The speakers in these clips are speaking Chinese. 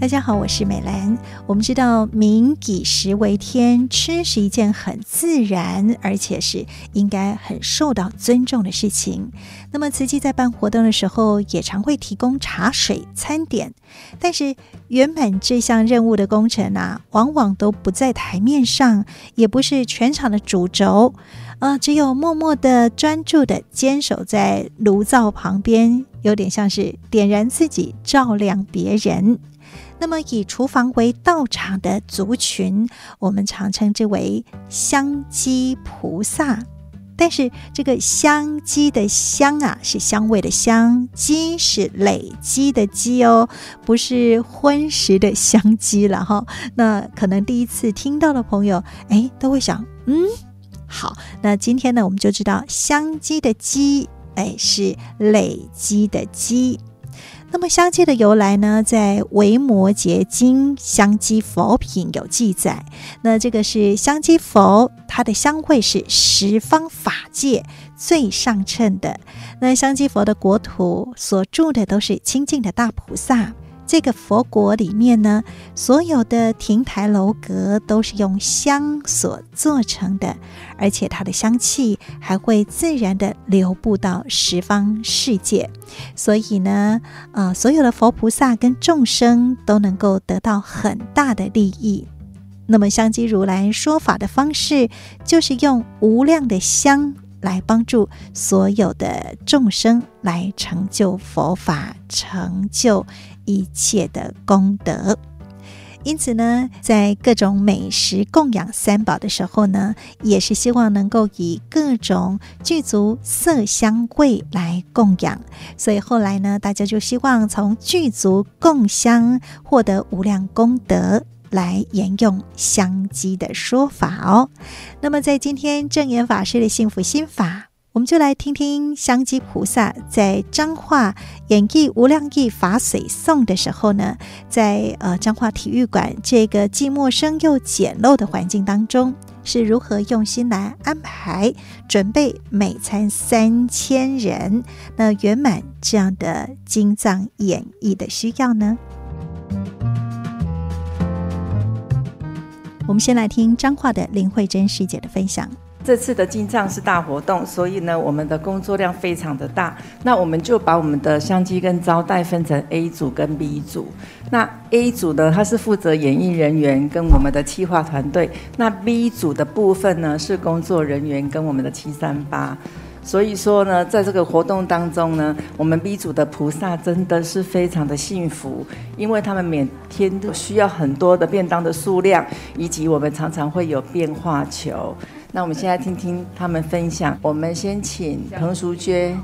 大家好，我是美兰。我们知道“民以食为天”，吃是一件很自然，而且是应该很受到尊重的事情。那么，慈济在办活动的时候，也常会提供茶水、餐点。但是，圆满这项任务的工程啊，往往都不在台面上，也不是全场的主轴。啊、呃，只有默默的、专注的坚守在炉灶旁边，有点像是点燃自己，照亮别人。那么，以厨房为道场的族群，我们常称之为香积菩萨。但是，这个香积的香啊，是香味的香；积是累积的积哦，不是荤食的香积了哈。那可能第一次听到的朋友，哎，都会想，嗯，好。那今天呢，我们就知道香积的积，哎，是累积的积。那么香积的由来呢，在《维摩诘经·香积佛品》有记载。那这个是香积佛，它的香味是十方法界最上乘的。那香积佛的国土所住的都是清净的大菩萨。这个佛国里面呢，所有的亭台楼阁都是用香所做成的，而且它的香气还会自然地流布到十方世界，所以呢，呃，所有的佛菩萨跟众生都能够得到很大的利益。那么，香积如来说法的方式，就是用无量的香。来帮助所有的众生来成就佛法，成就一切的功德。因此呢，在各种美食供养三宝的时候呢，也是希望能够以各种具足色香味来供养。所以后来呢，大家就希望从具足供香获得无量功德。来沿用香积的说法哦。那么，在今天证严法师的幸福心法，我们就来听听香积菩萨在彰化演绎《无量义法水颂》的时候呢，在呃彰化体育馆这个既陌生又简陋的环境当中，是如何用心来安排准备每餐三千人，那圆满这样的经藏演绎的需要呢？我们先来听彰化的林慧珍师姐的分享。这次的进藏是大活动，所以呢，我们的工作量非常的大。那我们就把我们的相机跟招待分成 A 组跟 B 组。那 A 组呢，它是负责演艺人员跟我们的企划团队。那 B 组的部分呢，是工作人员跟我们的七三八。所以说呢，在这个活动当中呢，我们 B 组的菩萨真的是非常的幸福，因为他们每天都需要很多的便当的数量，以及我们常常会有变化球。那我们现在听听他们分享。我们先请彭淑娟。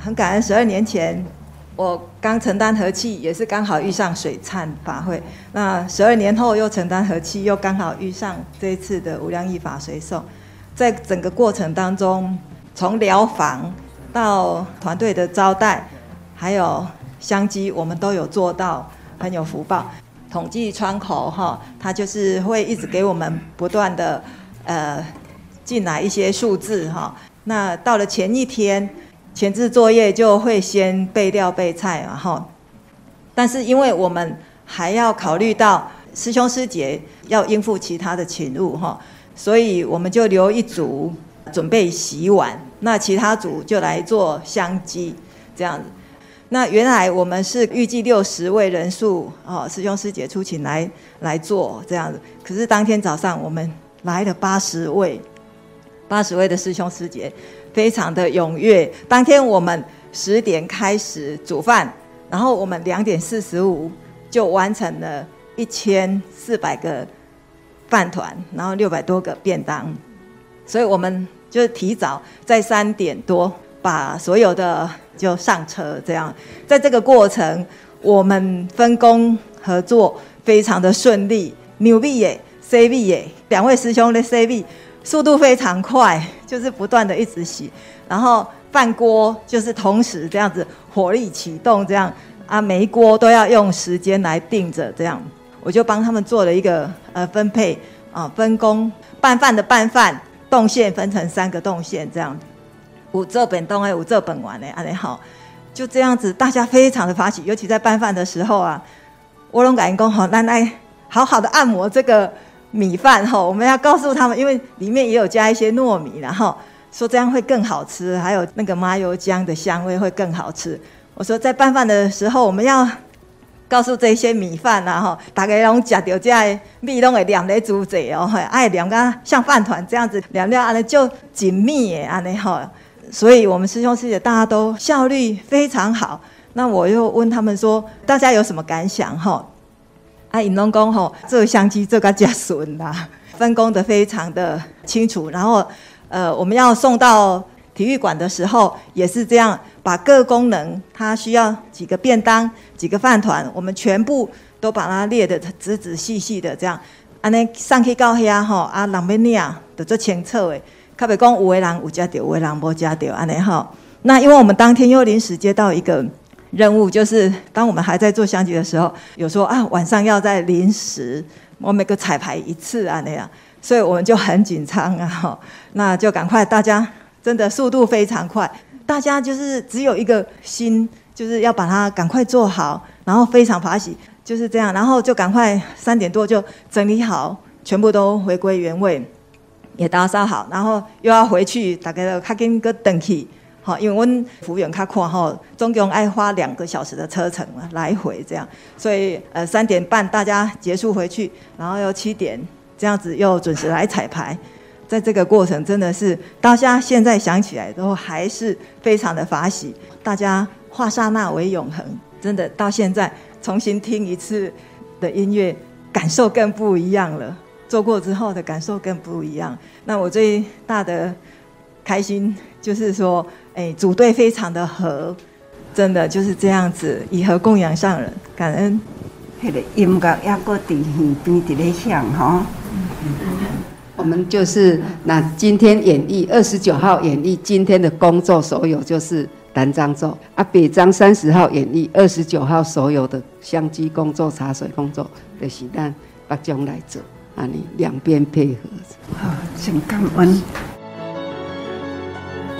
很感恩十二年前我刚承担和气，也是刚好遇上水忏法会。那十二年后又承担和气，又刚好遇上这一次的无量义法随送。在整个过程当中，从疗房到团队的招待，还有香机，我们都有做到，很有福报。统计窗口哈，它就是会一直给我们不断的呃进来一些数字哈。那到了前一天，前置作业就会先备料备菜嘛哈。但是因为我们还要考虑到师兄师姐要应付其他的请入哈。所以我们就留一组准备洗碗，那其他组就来做香积这样子。那原来我们是预计六十位人数哦，师兄师姐出勤来来做这样子。可是当天早上我们来了八十位，八十位的师兄师姐非常的踊跃。当天我们十点开始煮饭，然后我们两点四十五就完成了一千四百个。饭团，然后六百多个便当，所以我们就提早在三点多把所有的就上车，这样，在这个过程，我们分工合作非常的顺利。牛逼耶，C V 耶，两位师兄的 C V 速度非常快，就是不断的一直洗，然后饭锅就是同时这样子火力启动，这样啊，每一锅都要用时间来定着，这样。我就帮他们做了一个呃分配啊，分工，拌饭的拌饭，动线分成三个动线这样，五这本动哎，五这本完嘞，安尼好。就这样子，大家非常的发喜，尤其在拌饭的时候啊，我拢敢讲吼，咱来好好的按摩这个米饭吼，我们要告诉他们，因为里面也有加一些糯米，然后说这样会更好吃，还有那个麻油姜的香味会更好吃。我说在拌饭的时候，我们要告诉这些米饭啊吼，大家拢吃到这米拢会黏在煮者哦，爱黏个像饭团这样子黏黏安尼就紧密的安尼吼。所以我们师兄师姐大家都效率非常好。那我又问他们说，大家有什么感想吼？啊，引龙宫吼，这个香鸡这个加笋啦，分工的非常的清楚。然后，呃，我们要送到体育馆的时候，也是这样，把各功能，它需要几个便当、几个饭团，我们全部都把它列得仔仔细细的这样。安尼上去到遐吼，啊，人要领就做清楚的，特别讲有的人有吃到，有的人无吃到，安尼吼。那因为我们当天又临时接到一个。任务就是，当我们还在做香鸡的时候，有说啊，晚上要再临时，我每个彩排一次啊那样，所以我们就很紧张啊，那就赶快，大家真的速度非常快，大家就是只有一个心，就是要把它赶快做好，然后非常欢喜，就是这样，然后就赶快三点多就整理好，全部都回归原位，也打扫好，然后又要回去，大概要卡紧个登去。好，因为我们服务员他看吼，总共爱花两个小时的车程嘛，来回这样，所以呃三点半大家结束回去，然后又七点这样子又准时来彩排，在这个过程真的是大家现在想起来都还是非常的法喜，大家化刹那为永恒，真的到现在重新听一次的音乐，感受更不一样了，做过之后的感受更不一样。那我最大的开心就是说。哎，组队非常的和，真的就是这样子，以和供养上人，感恩。那个音乐也搁伫耳边伫咧响哈。我们就是那今天演绎二十九号演绎今天的工作，所有就是南漳州啊，北漳三十号演绎二十九号所有的相机工作、茶水工作的时单把将来做，啊，你两边配合。好，请感恩。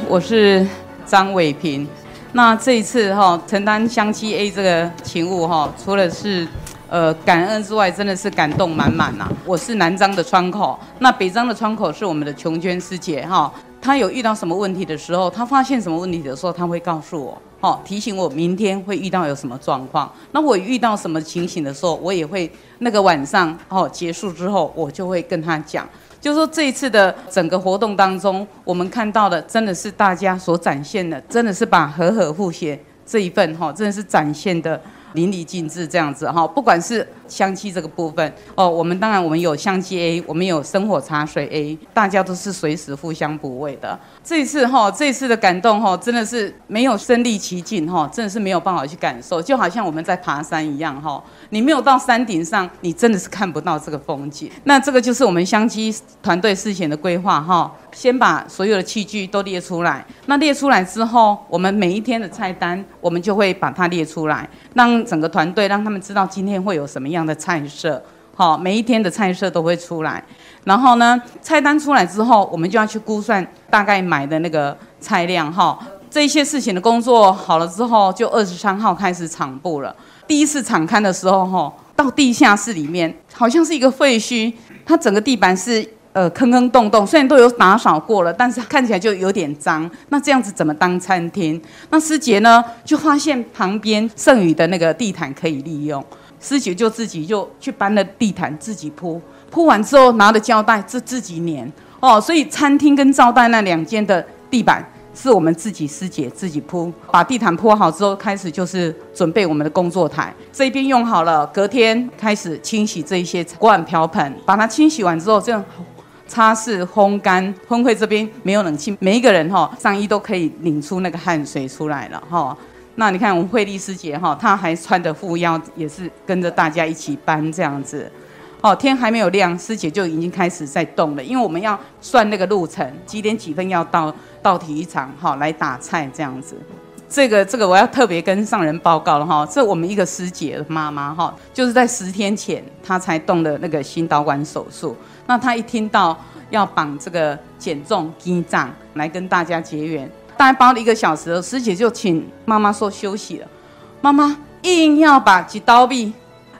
我是。张伟平，那这一次哈承担香鸡 A 这个勤务哈，除了是呃感恩之外，真的是感动满满呐。我是南张的窗口，那北张的窗口是我们的琼娟师姐哈。她有遇到什么问题的时候，她发现什么问题的时候，她会告诉我，哦，提醒我明天会遇到有什么状况。那我遇到什么情形的时候，我也会那个晚上哦结束之后，我就会跟他讲。就是说这一次的整个活动当中，我们看到的真的是大家所展现的，真的是把和和互协这一份哈，真的是展现的淋漓尽致这样子哈，不管是。香鸡这个部分哦，我们当然我们有香鸡 A，我们有生活茶水 A，大家都是随时互相补位的。这一次哈，这一次的感动哈，真的是没有身历其境哈，真的是没有办法去感受，就好像我们在爬山一样哈，你没有到山顶上，你真的是看不到这个风景。那这个就是我们香鸡团队事前的规划哈，先把所有的器具都列出来，那列出来之后，我们每一天的菜单，我们就会把它列出来，让整个团队让他们知道今天会有什么样的菜色，好，每一天的菜色都会出来。然后呢，菜单出来之后，我们就要去估算大概买的那个菜量，哈。这些事情的工作好了之后，就二十三号开始场布了。第一次场勘的时候，哈，到地下室里面，好像是一个废墟，它整个地板是呃坑坑洞洞，虽然都有打扫过了，但是看起来就有点脏。那这样子怎么当餐厅？那师姐呢，就发现旁边剩余的那个地毯可以利用。师姐就自己就去搬了地毯，自己铺，铺完之后拿了胶带，自自己粘哦。所以餐厅跟招待那两间的地板是我们自己师姐自己铺，把地毯铺好之后，开始就是准备我们的工作台。这边用好了，隔天开始清洗这一些锅碗瓢盆，把它清洗完之后，这样擦拭、烘干。分会这边没有冷气，每一个人哈上衣都可以拧出那个汗水出来了哈。那你看，我们慧丽师姐哈，她还穿着护腰，也是跟着大家一起搬这样子。哦，天还没有亮，师姐就已经开始在动了，因为我们要算那个路程，几点几分要到到体育场哈来打菜这样子。这个这个我要特别跟上人报告了哈，这我们一个师姐的妈妈哈，就是在十天前她才动的那个心导管手术。那他一听到要绑这个减重肌脏来跟大家结缘。大概包了一个小时，师姐就请妈妈说休息了。妈妈硬要把几刀币，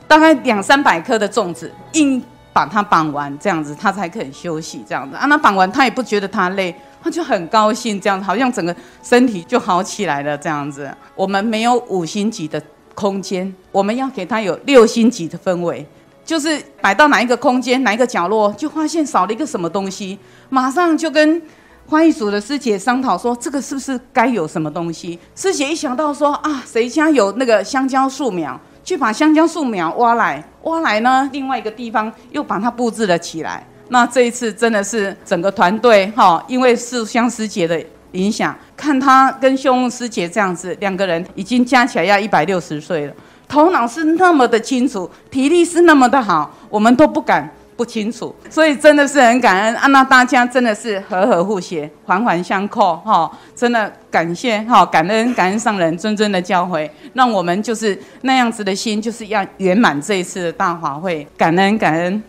大概两三百颗的粽子，硬把它绑完，这样子她才肯休息。这样子啊，那绑完她也不觉得她累，她就很高兴，这样子好像整个身体就好起来了。这样子，我们没有五星级的空间，我们要给他有六星级的氛围，就是摆到哪一个空间，哪一个角落，就发现少了一个什么东西，马上就跟。花艺组的师姐商讨说：“这个是不是该有什么东西？”师姐一想到说：“啊，谁家有那个香蕉树苗，去把香蕉树苗挖来，挖来呢，另外一个地方又把它布置了起来。那这一次真的是整个团队哈，因为是香师姐的影响，看她跟秀梦师姐这样子，两个人已经加起来要一百六十岁了，头脑是那么的清楚，体力是那么的好，我们都不敢。”不清楚，所以真的是很感恩啊！那大家真的是和和互协，环环相扣哈！真的感谢哈，感恩感恩上人谆谆的教诲，让我们就是那样子的心，就是要圆满这一次的大法会，感恩感恩。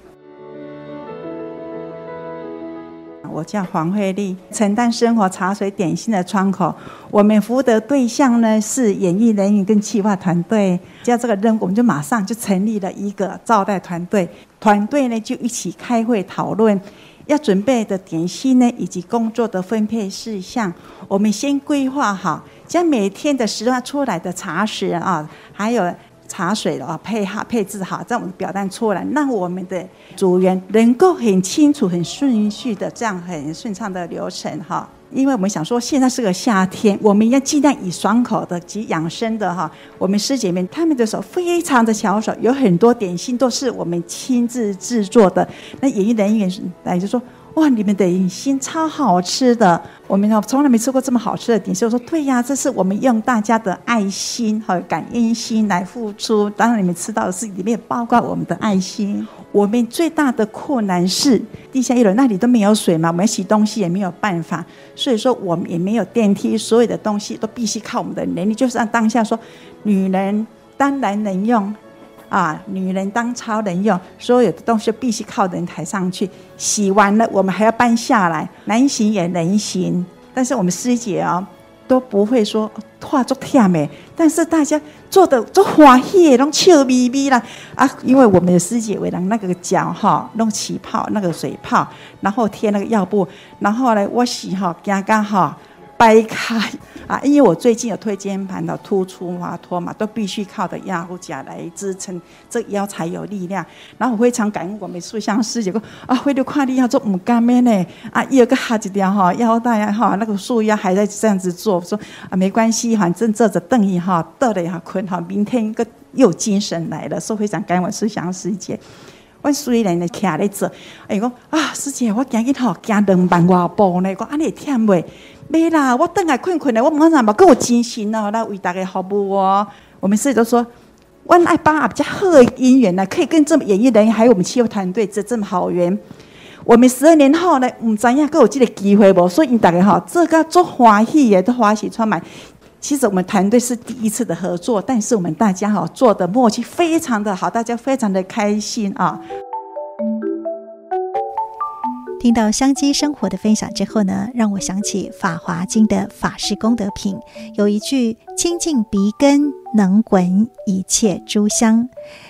我叫黄慧丽，承担生活茶水点心的窗口。我们服务的对象呢是演艺人员跟企划团队。接到这个任务，我们就马上就成立了一个招待团队。团队呢就一起开会讨论要准备的点心呢，以及工作的分配事项。我们先规划好，将每天的时段出来的茶食啊，还有。茶水的配好配置好，在我们表单出来，让我们的组员能够很清楚、很顺序的这样很顺畅的流程哈。因为我们想说，现在是个夏天，我们要尽量以爽口的及养生的哈。我们师姐们她们的手非常的巧手，有很多点心都是我们亲自制作的。那演艺人员来就说。哇，你们的点心超好吃的！我们从来没吃过这么好吃的点心。我说对呀，这是我们用大家的爱心和感恩心来付出。当然，你们吃到的是里面包括我们的爱心。我们最大的困难是地下一楼那里都没有水嘛，我们洗东西也没有办法，所以说我们也没有电梯，所有的东西都必须靠我们的能力。就是按当下说，女人当然能用。啊，女人当超人用，所有的东西必须靠人抬上去。洗完了，我们还要搬下来，难行也能行。但是我们师姐啊，都不会说化作甜美，但是大家做的都欢喜，都笑眯眯啦啊！因为我们的师姐为了那个脚哈，弄起泡那个水泡，然后贴那个药布，然后呢，我洗哈，刚刚好。掰开啊！因为我最近有椎间盘的突出滑脱嘛，都必须靠的压护甲来支撑，这腰才有力量。然后我非常感恩我们素香师姐说啊，回头看你要做唔干咩呢？啊，有个哈几条哈腰带哈，那个束腰还在这样子做，说啊没关系，反正坐着等一哈，得了哈困哈，明天一个又精神来了，说非常感恩我素香师姐。我虽然呢徛咧做，哎讲啊师姐，我今日吼行两万外步呢，讲安尼会忝未？没啦，我等下困困的，我马上把够精神哦，来为大家服务哦。我们师姐都说，我爱把比较好姻缘呢，可以跟这么演艺人员，还有我们企业团队这这么好缘。我们十二年后呢，唔知影够有这个机会不？所以大家哈，这个做欢喜也都欢喜充满。其实我们团队是第一次的合作，但是我们大家哈做的默契非常的好，大家非常的开心啊。听到香积生活的分享之后呢，让我想起《法华经》的法师功德品，有一句“清净鼻根，能闻一切诸香”。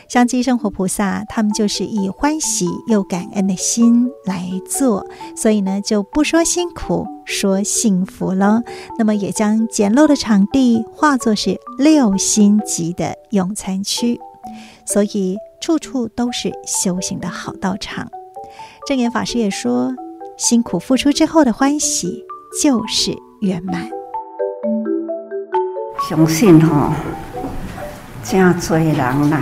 香积生活菩萨他们就是以欢喜又感恩的心来做，所以呢就不说辛苦，说幸福了。那么也将简陋的场地化作是六星级的用餐区，所以处处都是修行的好道场。证严法师也说：“辛苦付出之后的欢喜就是圆满。”相信吼，真多人呐，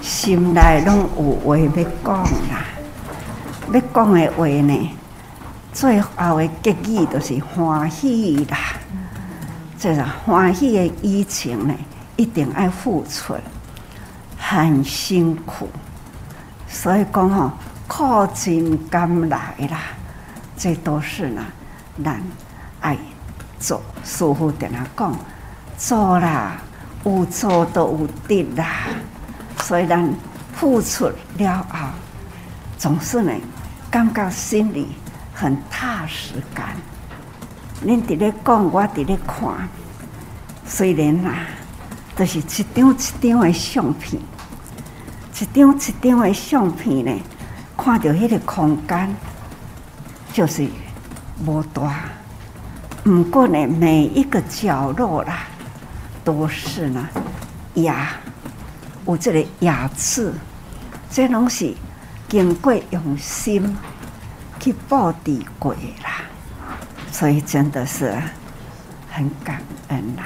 心内拢有话要讲啦。要讲的话呢，最后的结语就是欢喜啦。这个欢喜的疫情呢，一定要付出，很辛苦。所以讲吼。苦尽甘来啦，这都是呢，咱爱做。师父跟他讲，做啦，有做都有得啦。所以咱付出了后，总是呢，感觉心里很踏实感。恁伫咧讲，我伫咧看。虽然啦，都、是一张一张的相片，一张一张的相片呢，看到迄个空间就是无大，毋过呢，每一个角落啦，都是呢雅，有这个雅致，这拢是经过用心去布置过啦，所以真的是很感恩啦。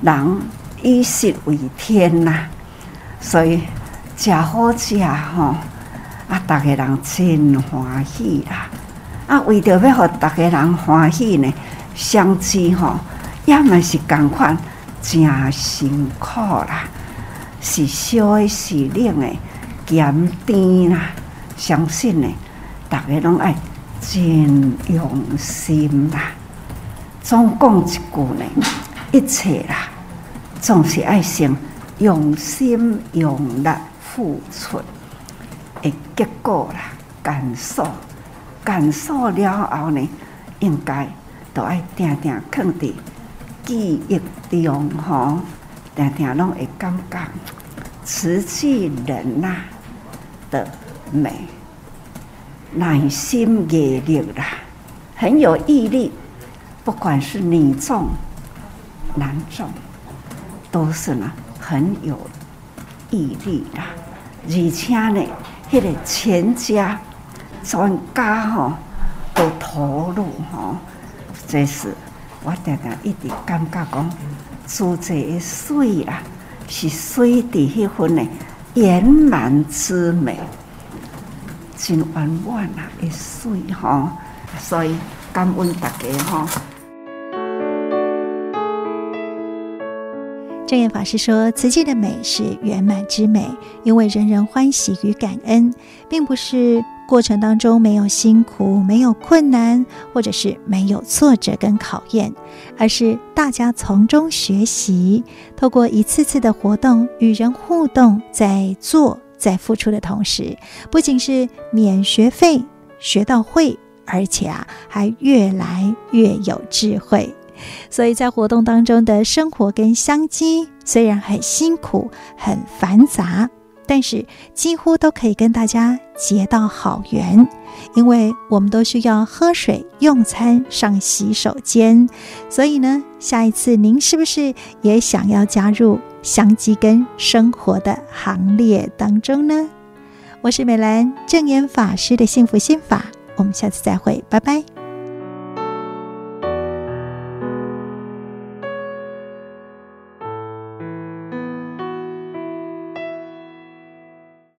人以食为天呐，所以食好食吼，啊，逐个人真欢喜啦！啊，为着要互逐个人欢喜呢，相知吼，也嘛是共款，真辛苦啦，是烧的，是冷的，咸甜啦，相信呢，逐个拢爱真用心啦。总讲一句呢。一切啦，总是爱先用心用力付出的结果啦，感受感受了后呢，应该都爱定定放伫记忆中吼，定定拢会感觉瓷器人呐的美，耐心毅力啦，很有毅力，不管是女众。男众都是呢很有毅力的，而且呢，迄个全家全家吼都投入吼，这是我常常一直感觉讲，做这个水啊，是水的迄份呢圆满之美，真圆满啊的水吼，所以感恩大家吼。证严法师说：“慈济的美是圆满之美，因为人人欢喜与感恩，并不是过程当中没有辛苦、没有困难，或者是没有挫折跟考验，而是大家从中学习，透过一次次的活动与人互动，在做、在付出的同时，不仅是免学费学到会，而且啊，还越来越有智慧。”所以在活动当中的生活跟香积，虽然很辛苦、很繁杂，但是几乎都可以跟大家结到好缘，因为我们都需要喝水、用餐、上洗手间。所以呢，下一次您是不是也想要加入香积跟生活的行列当中呢？我是美兰，证严法师的幸福心法，我们下次再会，拜拜。